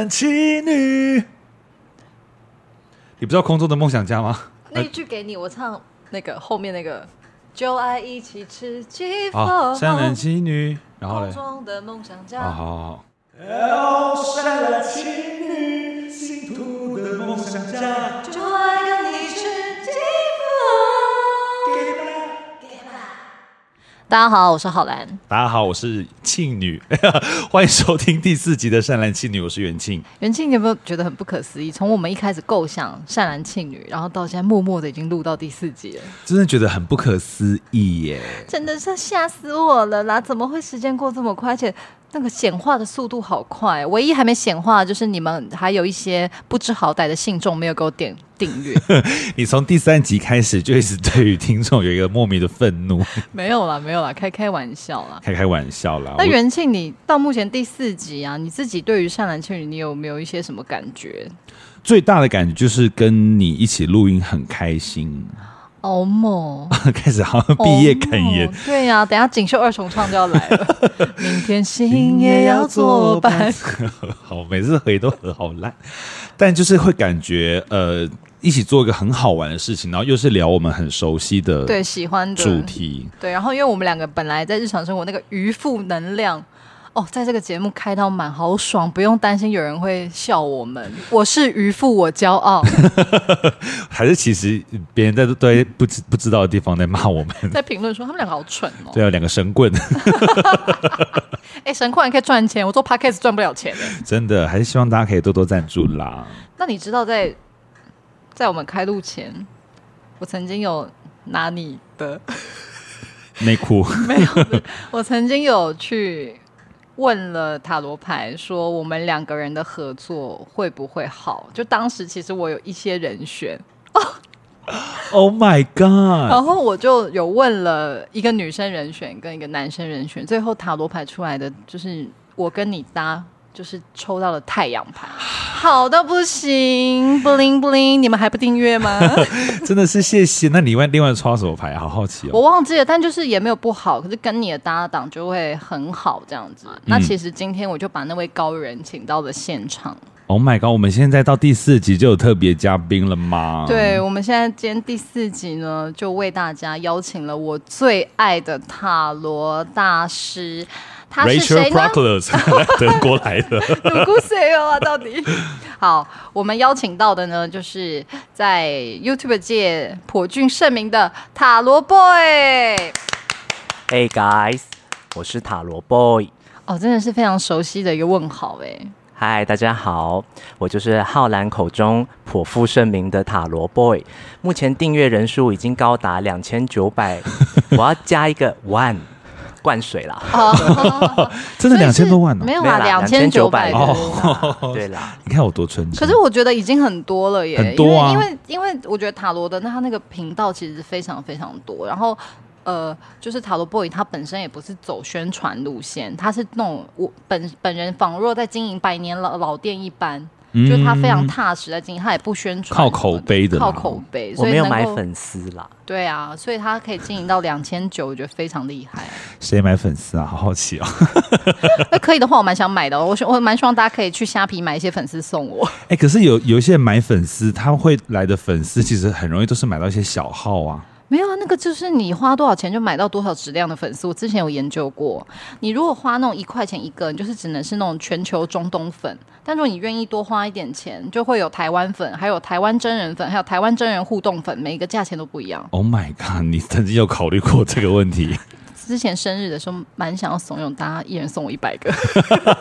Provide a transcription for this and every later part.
男信女。你不知道空中的梦想家吗？那一句给你，我唱那个后面那个，就爱一起吃鸡饭。善男信女，然后嘞。空中的梦想家。好好好。哦，善男信女，信徒的梦想家，就爱跟你吃鸡饭。大家好，我是浩兰。大家好，我是庆女。欢迎收听第四集的《善男信女》，我是元庆。元庆，你有没有觉得很不可思议？从我们一开始构想《善男信女》，然后到现在默默的已经录到第四集了，真的觉得很不可思议耶！真的是吓死我了啦！怎么会时间过这么快？而且。那个显化的速度好快，唯一还没显化就是你们还有一些不知好歹的信众没有给我点订阅。你从第三集开始就一直对于听众有一个莫名的愤怒。没有啦，没有啦，开开玩笑啦，开开玩笑啦。那元庆，你到目前第四集啊，你自己对于善男信女，你有没有一些什么感觉？最大的感觉就是跟你一起录音很开心。欧某 开始好像毕业感言，对呀、啊，等下锦绣二重唱就要来了。明天星也要作伴。好，每次回都合好烂，但就是会感觉呃，一起做一个很好玩的事情，然后又是聊我们很熟悉的对喜欢的主题，对，然后因为我们两个本来在日常生活那个渔夫能量。哦，在这个节目开到满，好爽，不用担心有人会笑我们。我是渔夫，我骄傲。还是其实别人在对不知不知道的地方在骂我们，在评论说他们两个好蠢哦。对啊，两个神棍。哎、欸，神棍还可以赚钱，我做 podcast 赚不了钱。真的，还是希望大家可以多多赞助啦。那你知道在，在在我们开录前，我曾经有拿你的内裤，没有，我曾经有去。问了塔罗牌，说我们两个人的合作会不会好？就当时其实我有一些人选哦，Oh my god！然后我就有问了一个女生人选跟一个男生人选，最后塔罗牌出来的就是我跟你搭。就是抽到了太阳牌，好到不行，bling bling，你们还不订阅吗？真的是谢谢。那你外另外抽到什么牌？好好奇哦。我忘记了，但就是也没有不好，可是跟你的搭档就会很好这样子。嗯、那其实今天我就把那位高人请到了现场。Oh my god！我们现在到第四集就有特别嘉宾了吗？对，我们现在今天第四集呢，就为大家邀请了我最爱的塔罗大师。他是谁呢？德国来的。有故事哦啊，到底。好，我们邀请到的呢，就是在 YouTube 界颇具盛名的塔罗 boy。Hey guys，我是塔罗 boy。哦，真的是非常熟悉的一个问号哎。嗨，大家好，我就是浩然口中颇负盛名的塔罗 boy。目前订阅人数已经高达两千九百，我要加一个 one。灌水啦！真的两千多万呢？没有啦，两千九百哦。对啦，你看我多纯真。可是我觉得已经很多了耶，很多啊。因为因为我觉得塔罗的那他那个频道其实非常非常多，然后呃，就是塔罗 boy 他本身也不是走宣传路线，他是那种我本本人仿若在经营百年老老店一般。就是他非常踏实在经营，他也不宣传，靠口碑的，靠口碑。我没有买粉丝啦。对啊，所以他可以经营到两千九，我觉得非常厉害。谁买粉丝啊？好好奇哦。那 可以的话，我蛮想买的。我我蛮希望大家可以去虾皮买一些粉丝送我。哎，可是有有一些人买粉丝，他会来的粉丝其实很容易都是买到一些小号啊。没有啊，那个就是你花多少钱就买到多少质量的粉丝。我之前有研究过，你如果花那种一块钱一个，你就是只能是那种全球中东粉。但如果你愿意多花一点钱，就会有台湾粉，还有台湾真人粉，还有台湾真人互动粉，每一个价钱都不一样。Oh my god！你曾经有考虑过这个问题？之前生日的时候，蛮想要怂恿大家一人送我一百个。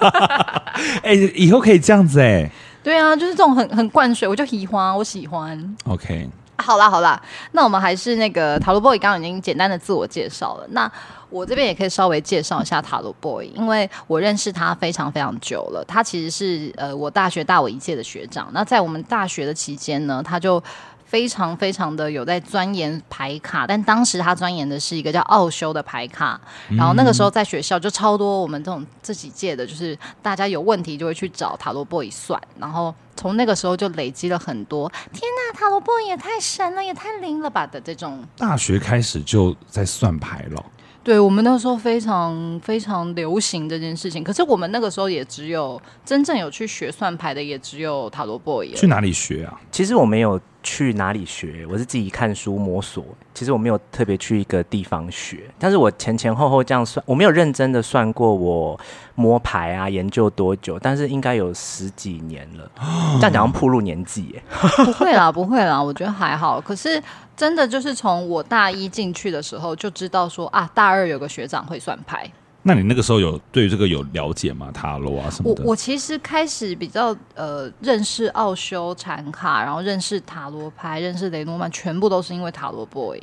哎、欸，以后可以这样子哎、欸。对啊，就是这种很很灌水，我就喜欢，我喜欢。OK。好啦好啦，那我们还是那个塔罗 boy 刚刚已经简单的自我介绍了。那我这边也可以稍微介绍一下塔罗 boy，因为我认识他非常非常久了。他其实是呃我大学大我一届的学长。那在我们大学的期间呢，他就非常非常的有在钻研牌卡，但当时他钻研的是一个叫奥修的牌卡，然后那个时候在学校就超多我们这种这几届的，就是大家有问题就会去找塔罗 boy 算，然后从那个时候就累积了很多，天呐，塔罗 boy 也太神了，也太灵了吧的这种。大学开始就在算牌了。对，我们那个时候非常非常流行这件事情，可是我们那个时候也只有真正有去学算牌的，也只有塔罗 boy。去哪里学啊？其实我没有去哪里学，我是自己看书摸索。其实我没有特别去一个地方学，但是我前前后后这样算，我没有认真的算过我摸牌啊研究多久，但是应该有十几年了。这样讲要暴露年纪耶？不会啦，不会啦，我觉得还好。可是。真的就是从我大一进去的时候就知道说啊，大二有个学长会算牌。那你那个时候有对这个有了解吗？塔罗啊什么的？我我其实开始比较呃认识奥修禅卡，然后认识塔罗牌，认识雷诺曼，全部都是因为塔罗 boy。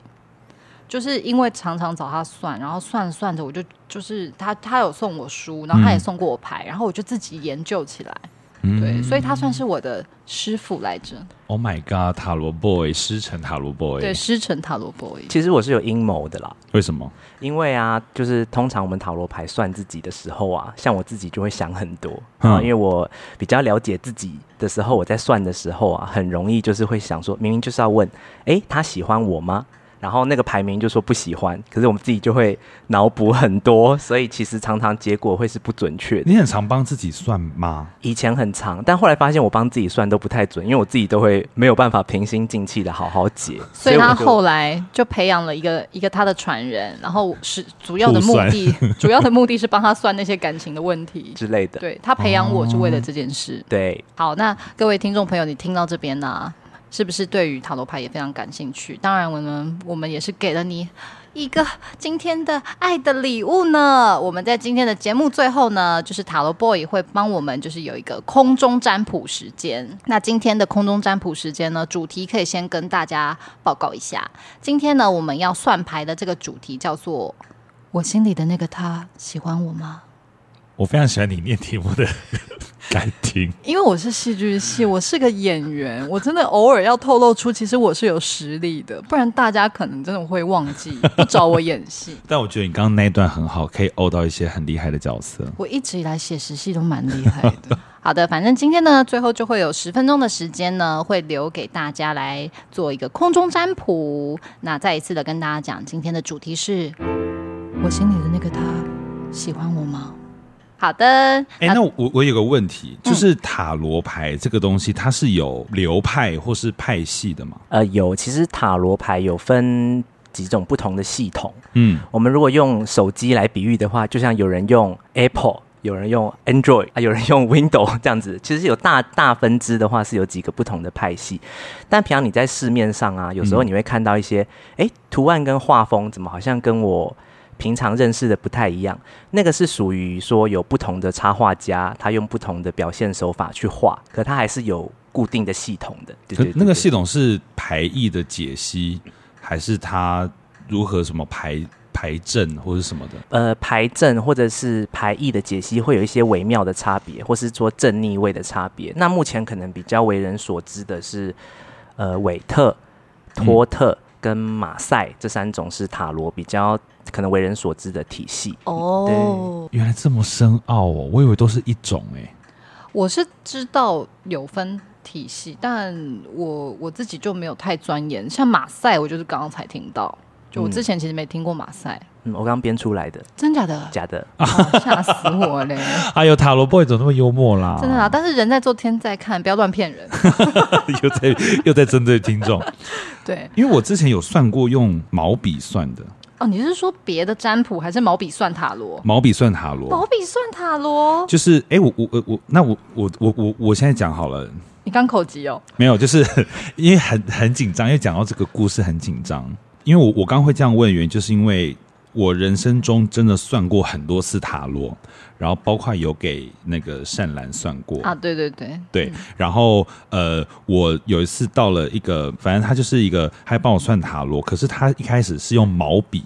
就是因为常常找他算，然后算算着我就就是他他有送我书，然后他也送过我牌，嗯、然后我就自己研究起来。对，所以他算是我的师傅来着。Oh my god，塔罗 boy，师承塔罗 boy。对，师承塔罗 boy。其实我是有阴谋的啦。为什么？因为啊，就是通常我们塔罗牌算自己的时候啊，像我自己就会想很多啊，因为我比较了解自己的时候，我在算的时候啊，很容易就是会想说，明明就是要问，哎，他喜欢我吗？然后那个排名就说不喜欢，可是我们自己就会脑补很多，所以其实常常结果会是不准确的。你很常帮自己算吗？以前很常，但后来发现我帮自己算都不太准，因为我自己都会没有办法平心静气的好好解。所以他后来就培养了一个一个他的传人，然后是主要的目的，主要的目的是帮他算那些感情的问题之类的。对，他培养我是为了这件事。哦、对，好，那各位听众朋友，你听到这边呢、啊？是不是对于塔罗牌也非常感兴趣？当然，我们我们也是给了你一个今天的爱的礼物呢。我们在今天的节目最后呢，就是塔罗 boy 会帮我们就是有一个空中占卜时间。那今天的空中占卜时间呢，主题可以先跟大家报告一下。今天呢，我们要算牌的这个主题叫做“我心里的那个他喜欢我吗？”我非常喜欢你念题目的 感情，因为我是戏剧系，我是个演员，我真的偶尔要透露出，其实我是有实力的，不然大家可能真的会忘记不找我演戏。但我觉得你刚刚那一段很好，可以欧到一些很厉害的角色。我一直以来写实戏都蛮厉害的。好的，反正今天呢，最后就会有十分钟的时间呢，会留给大家来做一个空中占卜。那再一次的跟大家讲，今天的主题是我心里的那个他喜欢我吗？好的，哎、欸，那我我有个问题，就是塔罗牌这个东西，它是有流派或是派系的吗？呃，有，其实塔罗牌有分几种不同的系统。嗯，我们如果用手机来比喻的话，就像有人用 Apple，有人用 Android，啊，有人用 Windows 这样子。其实有大大分支的话，是有几个不同的派系。但平常你在市面上啊，有时候你会看到一些，哎、嗯欸，图案跟画风怎么好像跟我。平常认识的不太一样，那个是属于说有不同的插画家，他用不同的表现手法去画，可他还是有固定的系统的。对对对对，那个系统是排异的解析，还是他如何什么排？排阵或者什么的？呃，排阵或者是排异的解析会有一些微妙的差别，或是说正逆位的差别。那目前可能比较为人所知的是，呃，韦特、托特跟马赛这三种是塔罗比较。可能为人所知的体系哦，原来这么深奥哦，我以为都是一种哎。我是知道有分体系，但我我自己就没有太钻研。像马赛，我就是刚刚才听到，就我之前其实没听过马赛。嗯，我刚编出来的，真假的？假的，吓死我嘞！哎呦，塔罗 boy 怎么那么幽默啦？真的啊，但是人在做天在看，不要乱骗人。又在又在针对听众，对，因为我之前有算过用毛笔算的。哦，你是说别的占卜，还是毛笔算塔罗？毛笔算塔罗，毛笔算塔罗，就是哎，我我我我，那我我我我我现在讲好了。你刚口急哦？没有，就是 因为很很紧张，因为讲到这个故事很紧张。因为我我刚会这样问，原因就是因为我人生中真的算过很多次塔罗。然后包括有给那个善兰算过啊，对对对对。然后呃，我有一次到了一个，反正他就是一个，他还帮我算塔罗。可是他一开始是用毛笔，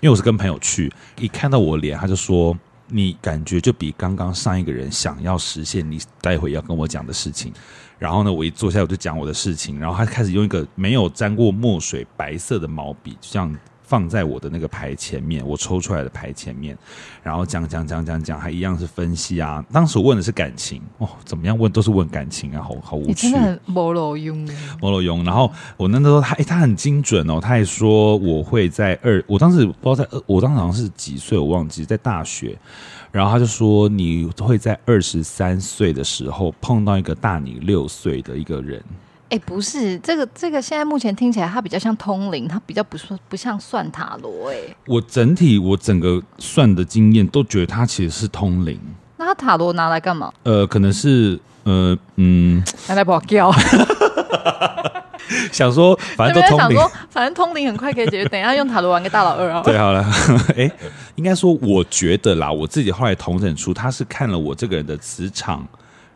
因为我是跟朋友去，一看到我脸，他就说：“你感觉就比刚刚上一个人想要实现你待会要跟我讲的事情。然后呢，我一坐下我就讲我的事情，然后他开始用一个没有沾过墨水白色的毛笔，就这样。放在我的那个牌前面，我抽出来的牌前面，然后讲讲讲讲讲，还一样是分析啊。当时我问的是感情哦，怎么样问都是问感情啊，好好无趣。你真的很没路用，没路用。然后我那时候他，哎，他很精准哦，他还说我会在二，我当时不知道在二，我当时好像是几岁，我忘记在大学。然后他就说你会在二十三岁的时候碰到一个大你六岁的一个人。哎，不是这个，这个现在目前听起来，它比较像通灵，它比较不算不像算塔罗。哎，我整体我整个算的经验都觉得它其实是通灵。那它塔罗拿来干嘛？呃，可能是呃嗯，拿来保镖。想说，反正都通灵。想说，反正通灵很快可以解决。等一下用塔罗玩个大老二啊。对，好了。哎，应该说，我觉得啦，我自己后来统整出，他是看了我这个人的磁场。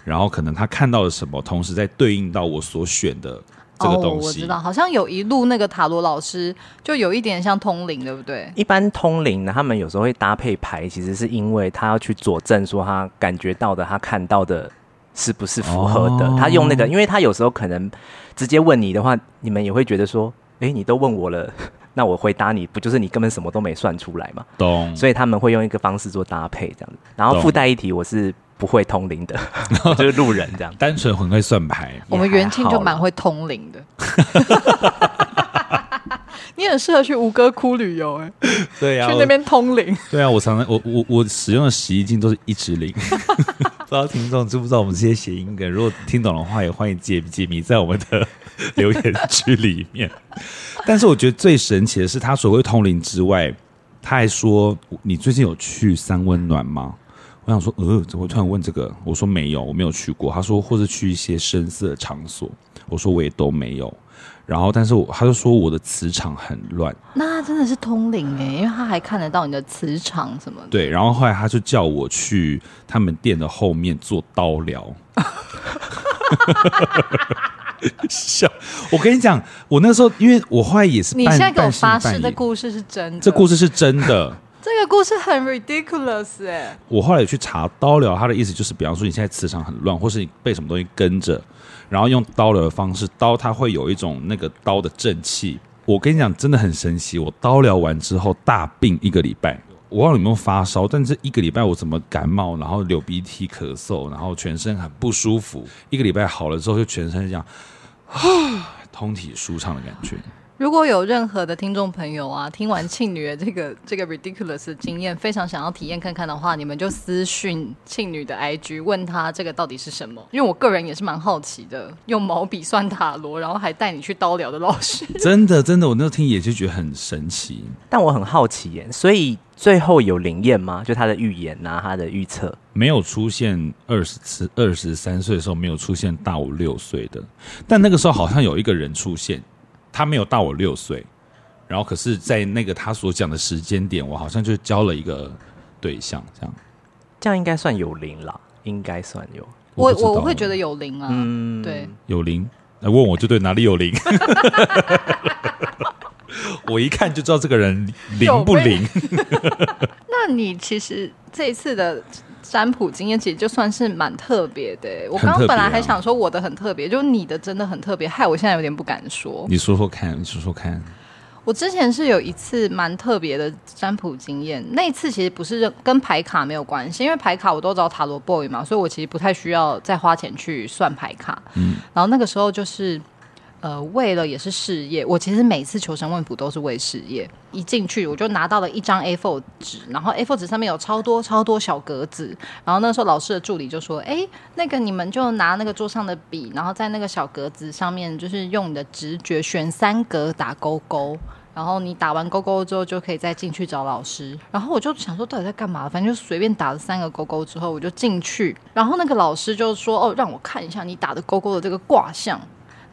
然后可能他看到了什么，同时在对应到我所选的这个东西。哦，我知道，好像有一路那个塔罗老师就有一点像通灵，对不对？一般通灵呢，他们有时候会搭配牌，其实是因为他要去佐证说他感觉到的、他看到的是不是符合的。哦、他用那个，因为他有时候可能直接问你的话，你们也会觉得说，哎，你都问我了，那我回答你不就是你根本什么都没算出来嘛？懂。所以他们会用一个方式做搭配，这样子。然后附带一提，我是。不会通灵的，就是路人这样，单纯很会算牌。我们元庆就蛮会通灵的，你很适合去吴哥窟旅游哎。对呀、啊，去那边通灵。对啊，我常常我我我使用的洗衣精都是一直灵。不知道听众知不知道我们这些谐音梗？如果听懂的话，也欢迎解解谜在我们的留言区里面。但是我觉得最神奇的是，他所谓通灵之外，他还说：“你最近有去三温暖吗？”我想说，呃，怎么会突然问这个？我说没有，我没有去过。他说，或者去一些深色的场所。我说我也都没有。然后，但是我他就说我的磁场很乱。那真的是通灵哎，因为他还看得到你的磁场什么的。对，然后后来他就叫我去他们店的后面做刀疗。笑，我跟你讲，我那时候因为我后来也是，你现在给我发誓的故事是真的，这故事是真的。故事很 ridiculous 哎！我后来去查刀疗，它的意思就是，比方说你现在磁场很乱，或是你被什么东西跟着，然后用刀疗的方式，刀它会有一种那个刀的正气。我跟你讲，真的很神奇。我刀疗完之后大病一个礼拜，我忘了有没有发烧，但这一个礼拜我怎么感冒，然后流鼻涕、咳嗽，然后全身很不舒服。一个礼拜好了之后，就全身这样啊，通体舒畅的感觉。如果有任何的听众朋友啊，听完庆女的这个这个 ridiculous 的经验，非常想要体验看看的话，你们就私讯庆女的 IG，问他这个到底是什么？因为我个人也是蛮好奇的，用毛笔算塔罗，然后还带你去刀疗的老师，真的真的，我那时候听也就觉得很神奇。但我很好奇耶，所以最后有灵验吗？就他的预言呐、啊，他的预测没有出现二十次，二十三岁的时候没有出现大我六岁的，但那个时候好像有一个人出现。他没有大我六岁，然后可是，在那个他所讲的时间点，我好像就交了一个对象，这样，这样应该算有灵了，应该算有。我我会觉得有灵啊，嗯，对，有灵。来问我就对，哪里有灵？我一看就知道这个人灵不灵。那你其实这一次的。占卜经验其实就算是蛮特别的。我刚刚本来还想说我的很特别，就是你的真的很特别，害我现在有点不敢说。你说说看，你说说看。我之前是有一次蛮特别的占卜经验，那一次其实不是跟牌卡没有关系，因为牌卡我都找塔罗 boy 嘛，所以我其实不太需要再花钱去算牌卡。嗯，然后那个时候就是。呃，为了也是事业，我其实每次求神问卜都是为事业。一进去我就拿到了一张 A4 纸，然后 A4 纸上面有超多超多小格子。然后那时候老师的助理就说：“哎，那个你们就拿那个桌上的笔，然后在那个小格子上面，就是用你的直觉选三格打勾勾。然后你打完勾勾之后，就可以再进去找老师。然后我就想说，到底在干嘛？反正就随便打了三个勾勾之后，我就进去。然后那个老师就说：哦，让我看一下你打的勾勾的这个卦象。”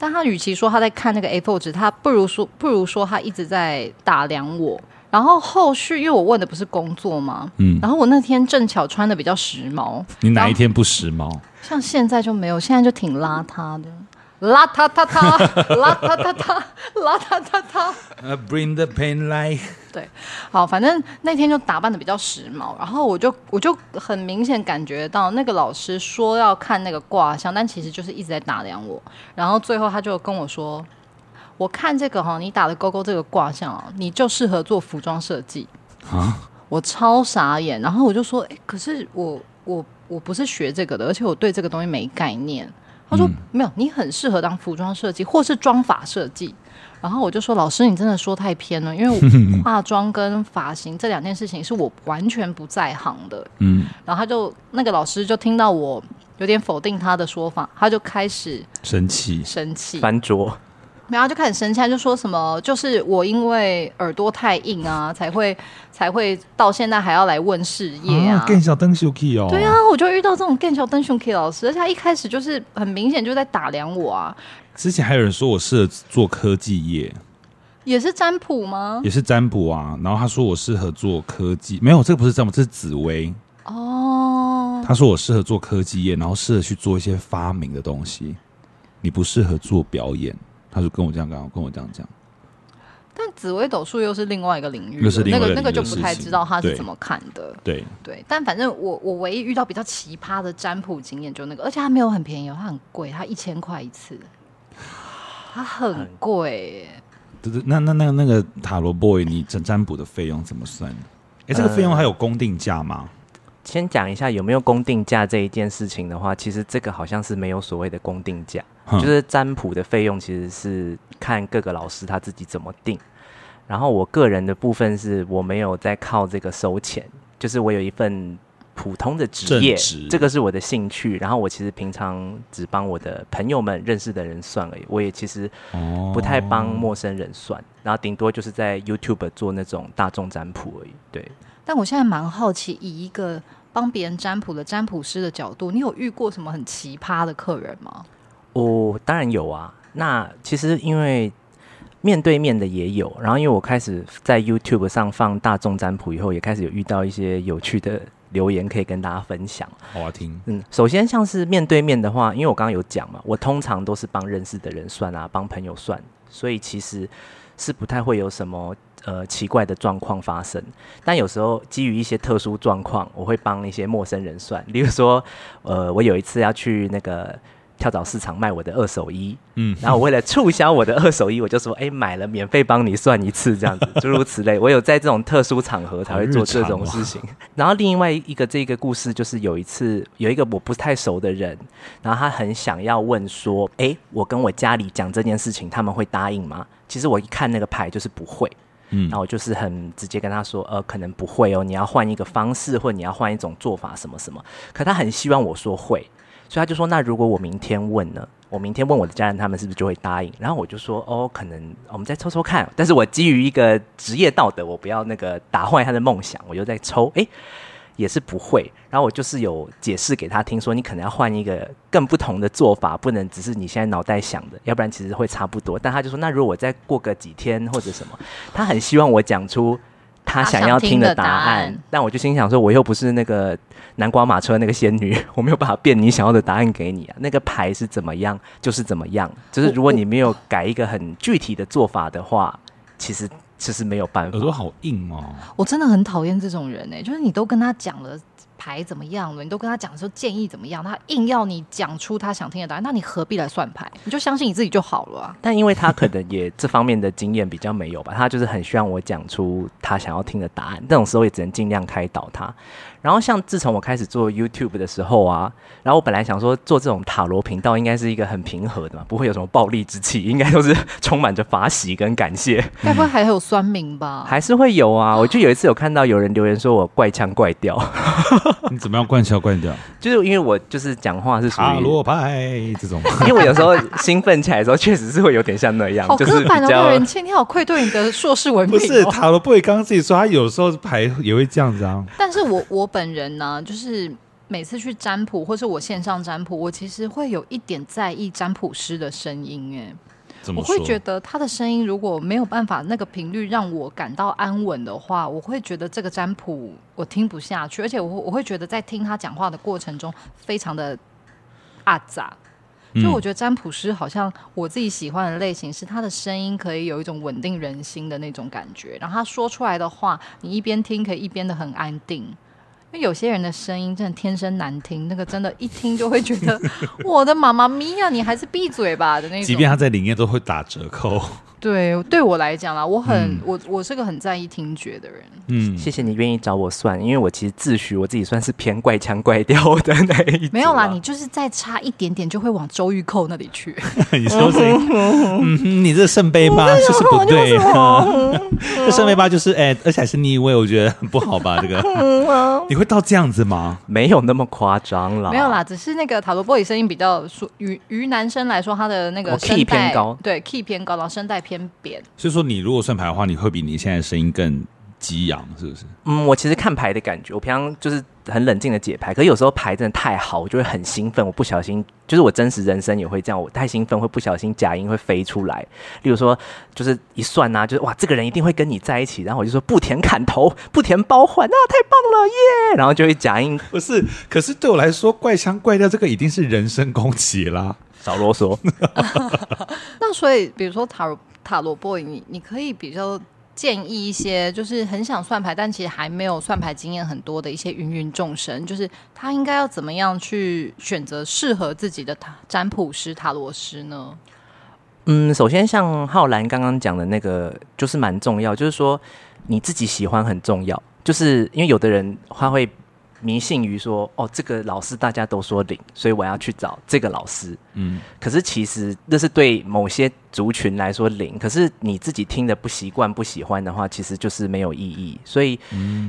但他与其说他在看那个 A4 纸，他不如说不如说他一直在打量我。然后后续，因为我问的不是工作嘛，嗯，然后我那天正巧穿的比较时髦。你哪一天不时髦？像现在就没有，现在就挺邋遢的。啦他他他，啦他他他，啦他他他。呃，Bring the pain light。对，好，反正那天就打扮的比较时髦，然后我就我就很明显感觉到那个老师说要看那个卦象，但其实就是一直在打量我。然后最后他就跟我说：“我看这个哈，你打的勾勾这个卦象啊，你就适合做服装设计。”啊，我超傻眼。然后我就说：“哎，可是我我我不是学这个的，而且我对这个东西没概念。”他说：“没有，你很适合当服装设计或是妆发设计。”然后我就说：“老师，你真的说太偏了，因为 化妆跟发型这两件事情是我完全不在行的。”嗯，然后他就那个老师就听到我有点否定他的说法，他就开始生气，生气，翻桌。然后就开始生气，就说什么就是我因为耳朵太硬啊，才会才会到现在还要来问事业啊。更小灯熊 key 哦，对啊，我就遇到这种更小灯熊 key 老师，而且他一开始就是很明显就在打量我啊。之前还有人说我适合做科技业，也是占卜吗？也是占卜啊。然后他说我适合做科技，没有，这个不是占卜，这是紫薇哦。他说我适合做科技业，然后适合去做一些发明的东西。你不适合做表演。他就跟我这样讲，跟我这样讲。但紫微斗数又是另外一个领域，又是另外一个，那个那个就不太知道他是怎么看的。对对，但反正我我唯一遇到比较奇葩的占卜经验就那个，而且它没有很便宜哦，它很贵，它一千块一次，它很贵耶。对对，那那那那个塔罗 boy，你占占卜的费用怎么算？哎、欸，这个费用还有公定价吗？呃先讲一下有没有公定价这一件事情的话，其实这个好像是没有所谓的公定价，就是占卜的费用其实是看各个老师他自己怎么定。然后我个人的部分是我没有在靠这个收钱，就是我有一份普通的职业，这个是我的兴趣。然后我其实平常只帮我的朋友们认识的人算而已，我也其实不太帮陌生人算，然后顶多就是在 YouTube 做那种大众占卜而已。对。但我现在蛮好奇，以一个帮别人占卜的占卜师的角度，你有遇过什么很奇葩的客人吗？哦，当然有啊。那其实因为面对面的也有，然后因为我开始在 YouTube 上放大众占卜以后，也开始有遇到一些有趣的留言可以跟大家分享。好啊，听。嗯，首先像是面对面的话，因为我刚刚有讲嘛，我通常都是帮认识的人算啊，帮朋友算，所以其实是不太会有什么。呃，奇怪的状况发生，但有时候基于一些特殊状况，我会帮一些陌生人算。例如说，呃，我有一次要去那个跳蚤市场卖我的二手衣，嗯，然后我为了促销我的二手衣，我就说，哎，买了免费帮你算一次，这样子，诸如此类。我有在这种特殊场合才会做这种事情。然后另外一个这个故事就是有一次有一个我不太熟的人，然后他很想要问说，哎，我跟我家里讲这件事情，他们会答应吗？其实我一看那个牌就是不会。嗯，然后我就是很直接跟他说，呃，可能不会哦，你要换一个方式，或你要换一种做法，什么什么。可他很希望我说会，所以他就说，那如果我明天问呢？我明天问我的家人，他们是不是就会答应？然后我就说，哦，可能我们再抽抽看。但是我基于一个职业道德，我不要那个打坏他的梦想，我就在抽，诶。也是不会，然后我就是有解释给他听，说你可能要换一个更不同的做法，不能只是你现在脑袋想的，要不然其实会差不多。但他就说，那如果我再过个几天或者什么，他很希望我讲出他想要听的答案。答案，但我就心想说，我又不是那个南瓜马车那个仙女，我没有办法变你想要的答案给你啊。那个牌是怎么样就是怎么样，就是如果你没有改一个很具体的做法的话，其实。其实没有办法，耳朵好硬哦！我真的很讨厌这种人呢、欸，就是你都跟他讲了牌怎么样了，你都跟他讲说建议怎么样，他硬要你讲出他想听的答案，那你何必来算牌？你就相信你自己就好了啊！但因为他可能也这方面的经验比较没有吧，他就是很希望我讲出他想要听的答案，这种时候也只能尽量开导他。然后像自从我开始做 YouTube 的时候啊，然后我本来想说做这种塔罗频道应该是一个很平和的嘛，不会有什么暴力之气，应该都是 充满着法喜跟感谢。该不会还有酸民吧？还是会有啊！我就有一次有看到有人留言说我怪腔怪调。你怎么样怪腔怪调？就是因为我就是讲话是属于塔罗牌这种，因为我有时候兴奋起来的时候确实是会有点像那样，好就是比较人气，你好愧对你的硕士文凭、哦。不是塔罗不会刚刚自己说他有时候牌也会这样子啊。但是我我本人呢？就是每次去占卜，或是我线上占卜，我其实会有一点在意占卜师的声音。哎，我会觉得他的声音如果没有办法那个频率让我感到安稳的话，我会觉得这个占卜我听不下去，而且我我会觉得在听他讲话的过程中非常的阿杂。就我觉得占卜师好像我自己喜欢的类型是他的声音可以有一种稳定人心的那种感觉，然后他说出来的话，你一边听可以一边的很安定。因为有些人的声音真的天生难听，那个真的，一听就会觉得 我的妈妈咪呀，你还是闭嘴吧的那种。即便他在里面都会打折扣。对，对我来讲啦，我很、嗯、我我是个很在意听觉的人。嗯，谢谢你愿意找我算，因为我其实自诩我自己算是偏怪腔怪调的那一种。没有啦，你就是再差一点点就会往周玉蔻那里去。你说谁？嗯，你这圣杯八就是不对。这圣杯八就是哎，而且还是逆位，我觉得很不好吧？这个，你会到这样子吗？没有那么夸张啦。没有啦，只是那个塔罗波里声音比较，于于男生来说，他的那个 key 偏高，对 key 偏高，然后声带偏扁。所以说，你如果算牌的话，你会比你现在声音更激昂，是不是？嗯，我其实看牌的感觉，我平常就是很冷静的解牌，可是有时候牌真的太好，我就会很兴奋，我不小心，就是我真实人生也会这样，我太兴奋会不小心假音会飞出来。例如说，就是一算啊，就是哇，这个人一定会跟你在一起，然后我就说不填砍头，不填包换，那、啊、太棒了耶！然后就会假音，不是，可是对我来说，怪腔怪调这个已经是人身攻击啦，少啰嗦。那所以，比如说塔罗塔罗 boy，你你可以比较。建议一些就是很想算牌，但其实还没有算牌经验很多的一些芸芸众生，就是他应该要怎么样去选择适合自己的塔占卜师、塔罗师呢？嗯，首先像浩兰刚刚讲的那个，就是蛮重要，就是说你自己喜欢很重要，就是因为有的人他会。迷信于说哦，这个老师大家都说灵，所以我要去找这个老师。嗯，可是其实那是对某些族群来说灵，可是你自己听的不习惯、不喜欢的话，其实就是没有意义。所以，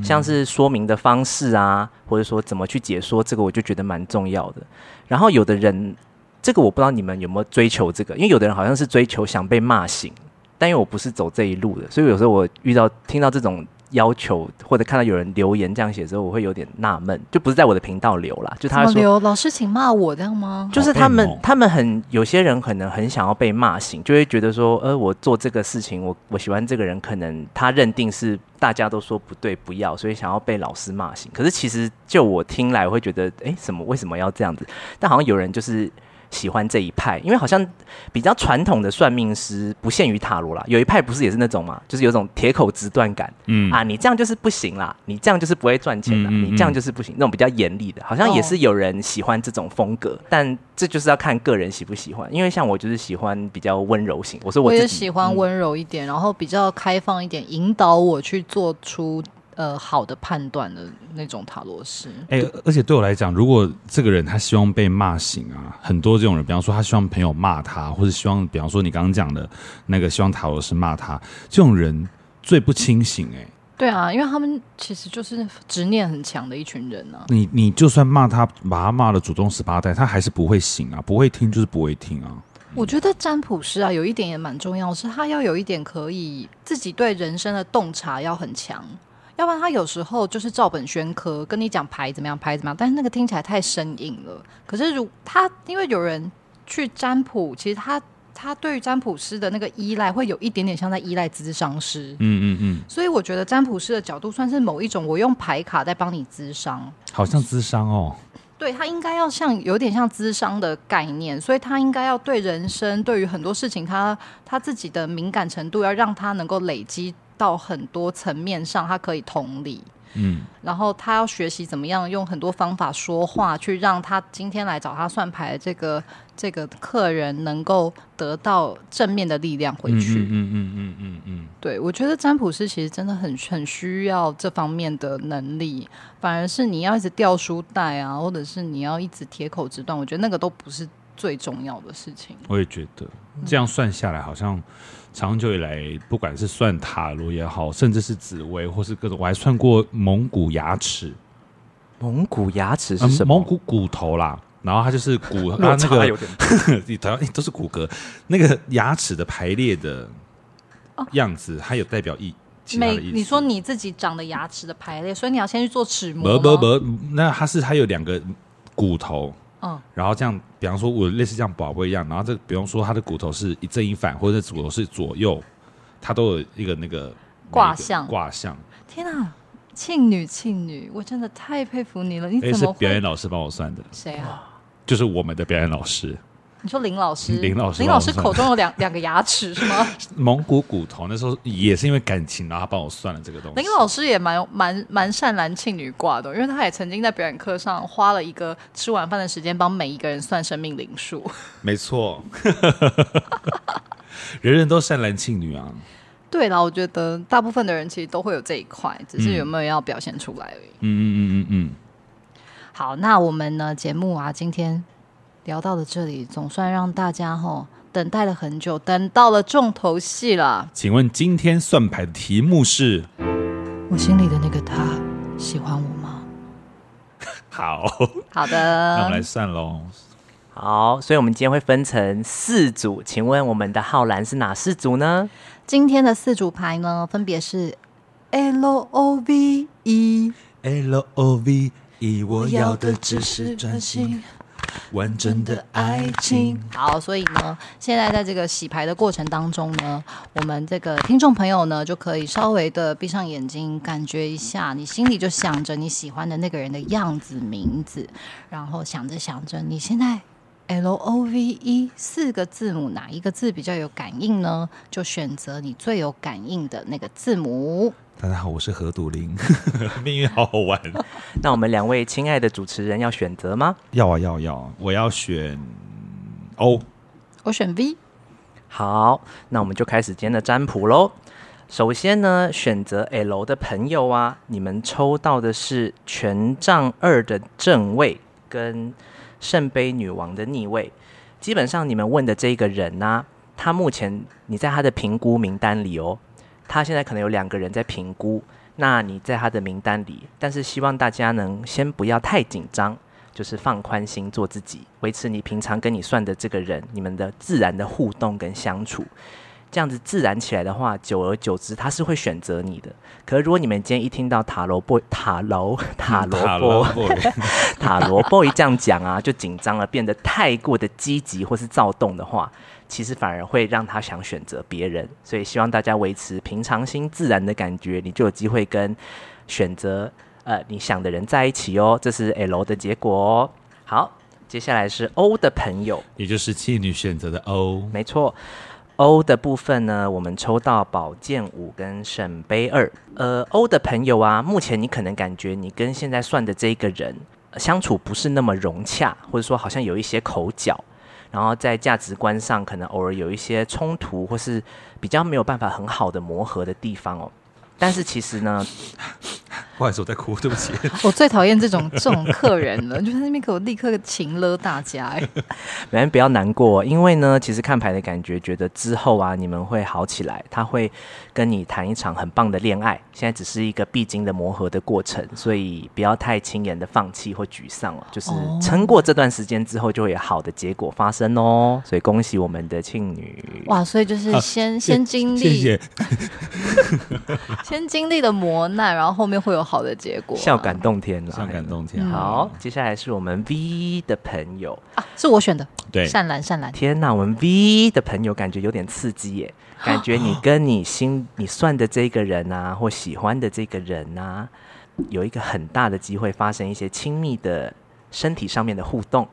像是说明的方式啊，或者说怎么去解说这个，我就觉得蛮重要的。然后有的人，这个我不知道你们有没有追求这个，因为有的人好像是追求想被骂醒，但因为我不是走这一路的，所以有时候我遇到听到这种。要求或者看到有人留言这样写之后，我会有点纳闷，就不是在我的频道留啦，就他说留老师请骂我这样吗？就是他们他们很有些人可能很想要被骂醒，就会觉得说，呃，我做这个事情，我我喜欢这个人，可能他认定是大家都说不对不要，所以想要被老师骂醒。可是其实就我听来，我会觉得，哎，什么为什么要这样子？但好像有人就是。喜欢这一派，因为好像比较传统的算命师不限于塔罗啦，有一派不是也是那种嘛，就是有种铁口直断感，嗯。啊，你这样就是不行啦，你这样就是不会赚钱啦，嗯嗯嗯，你这样就是不行，那种比较严厉的，好像也是有人喜欢这种风格，哦、但这就是要看个人喜不喜欢，因为像我就是喜欢比较温柔型，我说我，我也喜欢温柔一点，嗯、然后比较开放一点，引导我去做出。呃，好的判断的那种塔罗师。哎、欸，而且对我来讲，如果这个人他希望被骂醒啊，很多这种人，比方说他希望朋友骂他，或者希望，比方说你刚刚讲的那个希望塔罗师骂他，这种人最不清醒哎、欸。对啊，因为他们其实就是执念很强的一群人呢、啊。你你就算骂他，把他骂了祖宗十八代，他还是不会醒啊，不会听就是不会听啊。我觉得占卜师啊，有一点也蛮重要，是他要有一点可以自己对人生的洞察要很强。要不然他有时候就是照本宣科跟你讲牌怎么样，牌怎么样，但是那个听起来太生硬了。可是如他，因为有人去占卜，其实他他对于占卜师的那个依赖，会有一点点像在依赖咨商师。嗯嗯嗯。所以我觉得占卜师的角度算是某一种，我用牌卡在帮你咨商，好像咨商哦。对，他应该要像有点像咨商的概念，所以他应该要对人生，对于很多事情他，他他自己的敏感程度要让他能够累积。到很多层面上，他可以同理，嗯，然后他要学习怎么样用很多方法说话，去让他今天来找他算牌的这个这个客人能够得到正面的力量回去，嗯嗯嗯嗯嗯嗯。嗯嗯。嗯嗯嗯对，我觉得占卜师其实真的很很需要这方面的能力，反而是你要一直掉书袋啊，或者是你要一直铁口直断，我觉得那个都不是最重要的事情。我也觉得这样算下来好像。长久以来，不管是算塔罗也好，甚至是紫薇，或是各种，我还算过蒙古牙齿。蒙古牙齿是什么？嗯、蒙古骨头啦，然后它就是骨，它 那个 你头上都是骨骼，那个牙齿的排列的样子，它有代表意。每，你说你自己长的牙齿的排列，所以你要先去做齿模。不不不，那它是它有两个骨头。嗯，然后这样，比方说，我类似像宝贝一样，然后这比方说，他的骨头是一正一反，或者骨头是左右，他都有一个那个卦象。卦象，天啊，庆女庆女，我真的太佩服你了！你怎么会？是表演老师帮我算的？谁啊？就是我们的表演老师。你说林老师，林老师，林老师口中有两两个牙齿是吗？蒙古骨头那时候也是因为感情，然后他帮我算了这个东西。林老师也蛮蛮蛮善男信女挂的，因为他也曾经在表演课上花了一个吃晚饭的时间帮每一个人算生命灵数。没错，人人都善男信女啊。对啦，我觉得大部分的人其实都会有这一块，只是有没有要表现出来而已。嗯嗯嗯嗯嗯。好，那我们呢节目啊，今天。聊到了这里，总算让大家吼等待了很久，等到了重头戏了。请问今天算牌的题目是？我心里的那个他喜欢我吗？好好的，那我们来算喽。好，所以我们今天会分成四组，请问我们的浩然是哪四组呢？今天的四组牌呢，分别是 L O V E，L O V E，我要的只是专心。完整的爱情。好，所以呢，现在在这个洗牌的过程当中呢，我们这个听众朋友呢，就可以稍微的闭上眼睛，感觉一下，你心里就想着你喜欢的那个人的样子、名字，然后想着想着，你现在 L O V E 四个字母哪一个字比较有感应呢？就选择你最有感应的那个字母。大家好，我是何笃林，命运好好玩。那我们两位亲爱的主持人要选择吗？要啊，要要，我要选 O，我选 V。好，那我们就开始今天的占卜喽。首先呢，选择 L 的朋友啊，你们抽到的是权杖二的正位跟圣杯女王的逆位。基本上，你们问的这个人呢、啊，他目前你在他的评估名单里哦。他现在可能有两个人在评估，那你在他的名单里，但是希望大家能先不要太紧张，就是放宽心做自己，维持你平常跟你算的这个人，你们的自然的互动跟相处，这样子自然起来的话，久而久之他是会选择你的。可是如果你们今天一听到塔罗 boy 塔罗塔罗 boy 塔罗 boy 这样讲啊，就紧张了，变得太过的积极或是躁动的话。其实反而会让他想选择别人，所以希望大家维持平常心、自然的感觉，你就有机会跟选择呃你想的人在一起哦。这是 L 的结果哦。好，接下来是 O 的朋友，也就是妓女选择的 O。没错，O 的部分呢，我们抽到宝剑五跟圣杯二。呃，O 的朋友啊，目前你可能感觉你跟现在算的这个人相处不是那么融洽，或者说好像有一些口角。然后在价值观上，可能偶尔有一些冲突，或是比较没有办法很好的磨合的地方哦。但是其实呢，不好意思，我在哭，对不起。我最讨厌这种 这种客人了，就在那边给我立刻情勒大家哎。没人不要难过，因为呢，其实看牌的感觉，觉得之后啊，你们会好起来。他会跟你谈一场很棒的恋爱，现在只是一个必经的磨合的过程，所以不要太轻言的放弃或沮丧了。就是撑过这段时间之后，就会有好的结果发生哦。所以恭喜我们的庆女。哇，所以就是先、啊、先经历。谢谢先经历了磨难，然后后面会有好的结果，笑感动天了，笑感动天。好，接下来是我们 V 的朋友啊，是我选的，对，善兰善兰。天哪，我们 V 的朋友感觉有点刺激耶，感觉你跟你心你算的这个人啊，或喜欢的这个人啊，有一个很大的机会发生一些亲密的身体上面的互动。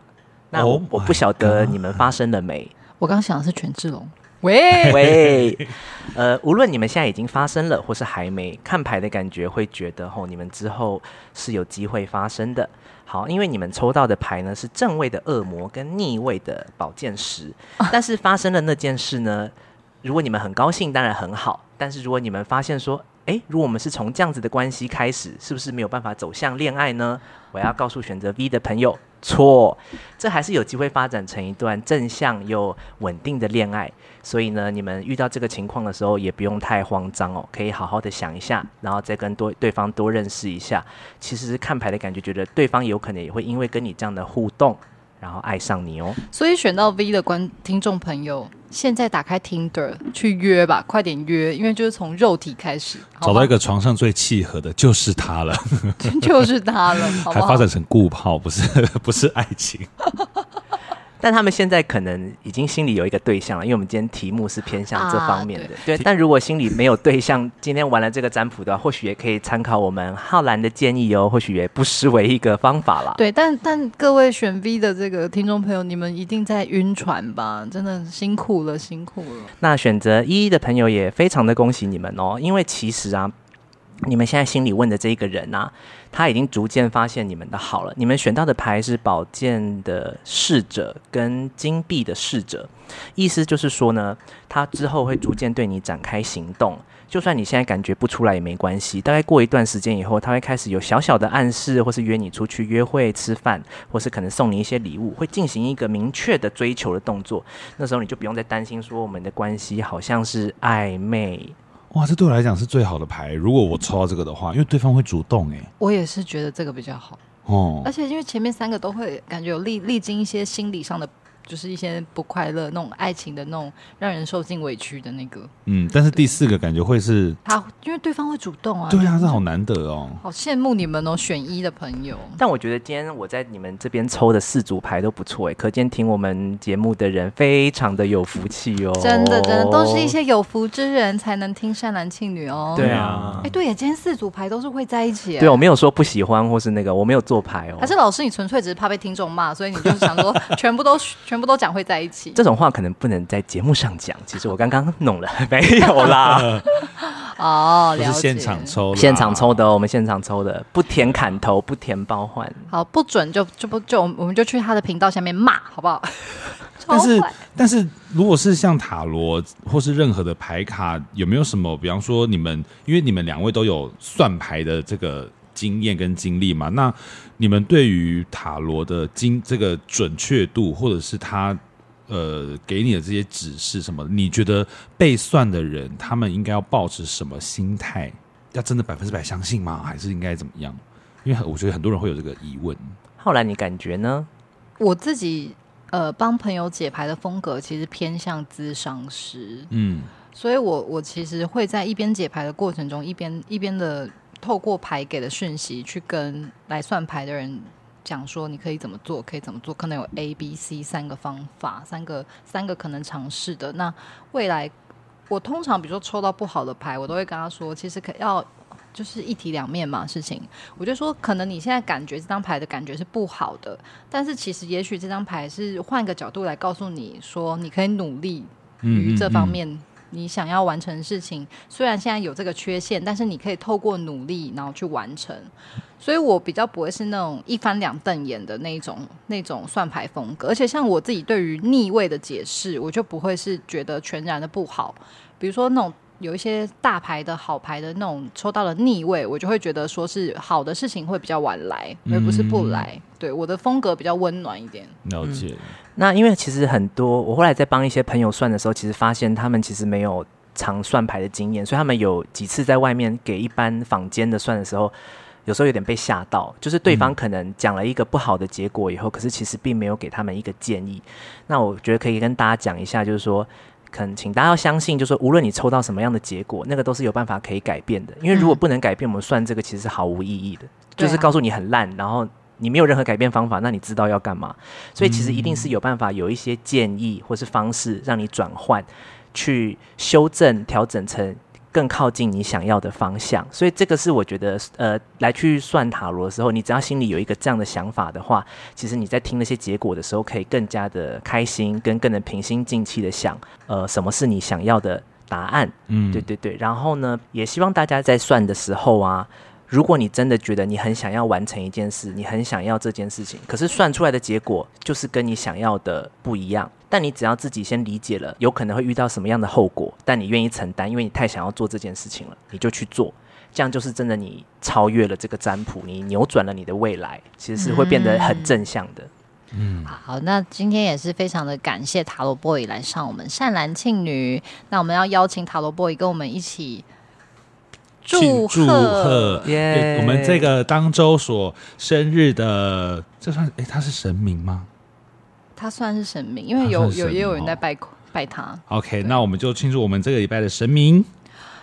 那我、oh、我不晓得你们发生了没？我刚想的是权志龙。喂 喂，呃，无论你们现在已经发生了，或是还没看牌的感觉，会觉得吼，你们之后是有机会发生的。好，因为你们抽到的牌呢是正位的恶魔跟逆位的宝剑十，但是发生了那件事呢，如果你们很高兴，当然很好。但是如果你们发现说，诶，如果我们是从这样子的关系开始，是不是没有办法走向恋爱呢？我要告诉选择 V 的朋友，错，这还是有机会发展成一段正向又稳定的恋爱。所以呢，你们遇到这个情况的时候，也不用太慌张哦，可以好好的想一下，然后再跟多对方多认识一下。其实看牌的感觉，觉得对方有可能也会因为跟你这样的互动，然后爱上你哦。所以选到 V 的观听众朋友，现在打开 Tinder 去约吧，快点约，因为就是从肉体开始，找到一个床上最契合的，就是他了，就是他了，好好？还发展成固炮，不是不是爱情。但他们现在可能已经心里有一个对象了，因为我们今天题目是偏向这方面的。啊、对，对，但如果心里没有对象，今天玩了这个占卜的话，或许也可以参考我们浩然的建议哦，或许也不失为一个方法啦。对，但但各位选 V 的这个听众朋友，你们一定在晕船吧？真的辛苦了，辛苦了。那选择一一的朋友也非常的恭喜你们哦，因为其实啊。你们现在心里问的这一个人啊，他已经逐渐发现你们的好了。你们选到的牌是宝剑的侍者跟金币的侍者，意思就是说呢，他之后会逐渐对你展开行动。就算你现在感觉不出来也没关系，大概过一段时间以后，他会开始有小小的暗示，或是约你出去约会吃饭，或是可能送你一些礼物，会进行一个明确的追求的动作。那时候你就不用再担心说我们的关系好像是暧昧。哇，这对我来讲是最好的牌。如果我抽到这个的话，因为对方会主动，哎，我也是觉得这个比较好哦。而且因为前面三个都会感觉有历历经一些心理上的。就是一些不快乐、那种爱情的那种让人受尽委屈的那个。嗯，但是第四个感觉会是他，因为对方会主动啊。对啊，这好难得哦。好羡慕你们哦，选一的朋友。但我觉得今天我在你们这边抽的四组牌都不错哎，可见听我们节目的人非常的有福气哦。真的，真的都是一些有福之人才能听善男信女哦。对啊。哎，对耶，今天四组牌都是会在一起。对，我没有说不喜欢或是那个，我没有做牌哦。还是老师，你纯粹只是怕被听众骂，所以你就是想说全部都全。全部都讲会在一起，这种话可能不能在节目上讲。其实我刚刚弄了，没有啦。哦，不。是现场抽，现场抽的，我们现场抽的，不填砍头，不填包换。好，不准就就不就，我们就去他的频道下面骂，好不好？但是，但是如果是像塔罗或是任何的牌卡，有没有什么？比方说，你们因为你们两位都有算牌的这个。经验跟经历嘛，那你们对于塔罗的经这个准确度，或者是他呃给你的这些指示什么，你觉得被算的人他们应该要保持什么心态？要真的百分之百相信吗？还是应该怎么样？因为我觉得很多人会有这个疑问。后来你感觉呢？我自己呃帮朋友解牌的风格其实偏向咨商师，嗯，所以我我其实会在一边解牌的过程中，一边一边的。透过牌给的讯息去跟来算牌的人讲说，你可以怎么做，可以怎么做，可能有 A、B、C 三个方法，三个三个可能尝试的。那未来我通常比如说抽到不好的牌，我都会跟他说，其实可要就是一体两面嘛事情。我就说，可能你现在感觉这张牌的感觉是不好的，但是其实也许这张牌是换个角度来告诉你说，你可以努力于这方面。你想要完成的事情，虽然现在有这个缺陷，但是你可以透过努力，然后去完成。所以我比较不会是那种一翻两瞪眼的那种那种算牌风格。而且像我自己对于逆位的解释，我就不会是觉得全然的不好。比如说那种有一些大牌的好牌的那种抽到了逆位，我就会觉得说是好的事情会比较晚来，而不是不来。嗯、对，我的风格比较温暖一点。了解。嗯那因为其实很多，我后来在帮一些朋友算的时候，其实发现他们其实没有常算牌的经验，所以他们有几次在外面给一般坊间的算的时候，有时候有点被吓到，就是对方可能讲了一个不好的结果以后，嗯、可是其实并没有给他们一个建议。那我觉得可以跟大家讲一下，就是说，可能请大家要相信，就是说无论你抽到什么样的结果，那个都是有办法可以改变的。因为如果不能改变，我们算这个其实是毫无意义的，嗯、就是告诉你很烂，然后。你没有任何改变方法，那你知道要干嘛？所以其实一定是有办法，有一些建议或是方式让你转换，去修正、调整成更靠近你想要的方向。所以这个是我觉得，呃，来去算塔罗的时候，你只要心里有一个这样的想法的话，其实你在听那些结果的时候，可以更加的开心，跟更能平心静气的想，呃，什么是你想要的答案？嗯，对对对。然后呢，也希望大家在算的时候啊。如果你真的觉得你很想要完成一件事，你很想要这件事情，可是算出来的结果就是跟你想要的不一样。但你只要自己先理解了，有可能会遇到什么样的后果，但你愿意承担，因为你太想要做这件事情了，你就去做。这样就是真的，你超越了这个占卜，你扭转了你的未来，其实是会变得很正向的。嗯，好，那今天也是非常的感谢塔罗 boy 来上我们善男信女。那我们要邀请塔罗 boy 跟我们一起。祝贺！祝 Yeah 我们这个当周所生日的，这算哎，他是神明吗？他算是神明，因为有有也有人在拜拜他。OK，那我们就庆祝我们这个礼拜的神明。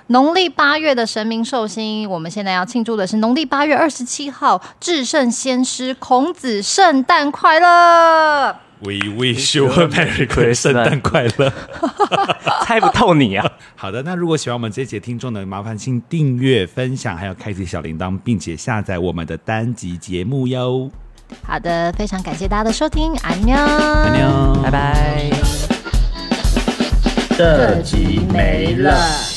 农历八月的神明寿星，我们现在要庆祝的是农历八月二十七号，至圣先师孔子圣诞快乐！We wish you a Merry Christmas，圣诞快乐！猜不透你啊！好的，那如果喜欢我们这节听众呢，麻烦请订阅、分享，还有开启小铃铛，并且下载我们的单集节目哟。好的，非常感谢大家的收听，安妞，安妞，拜拜。这集没了。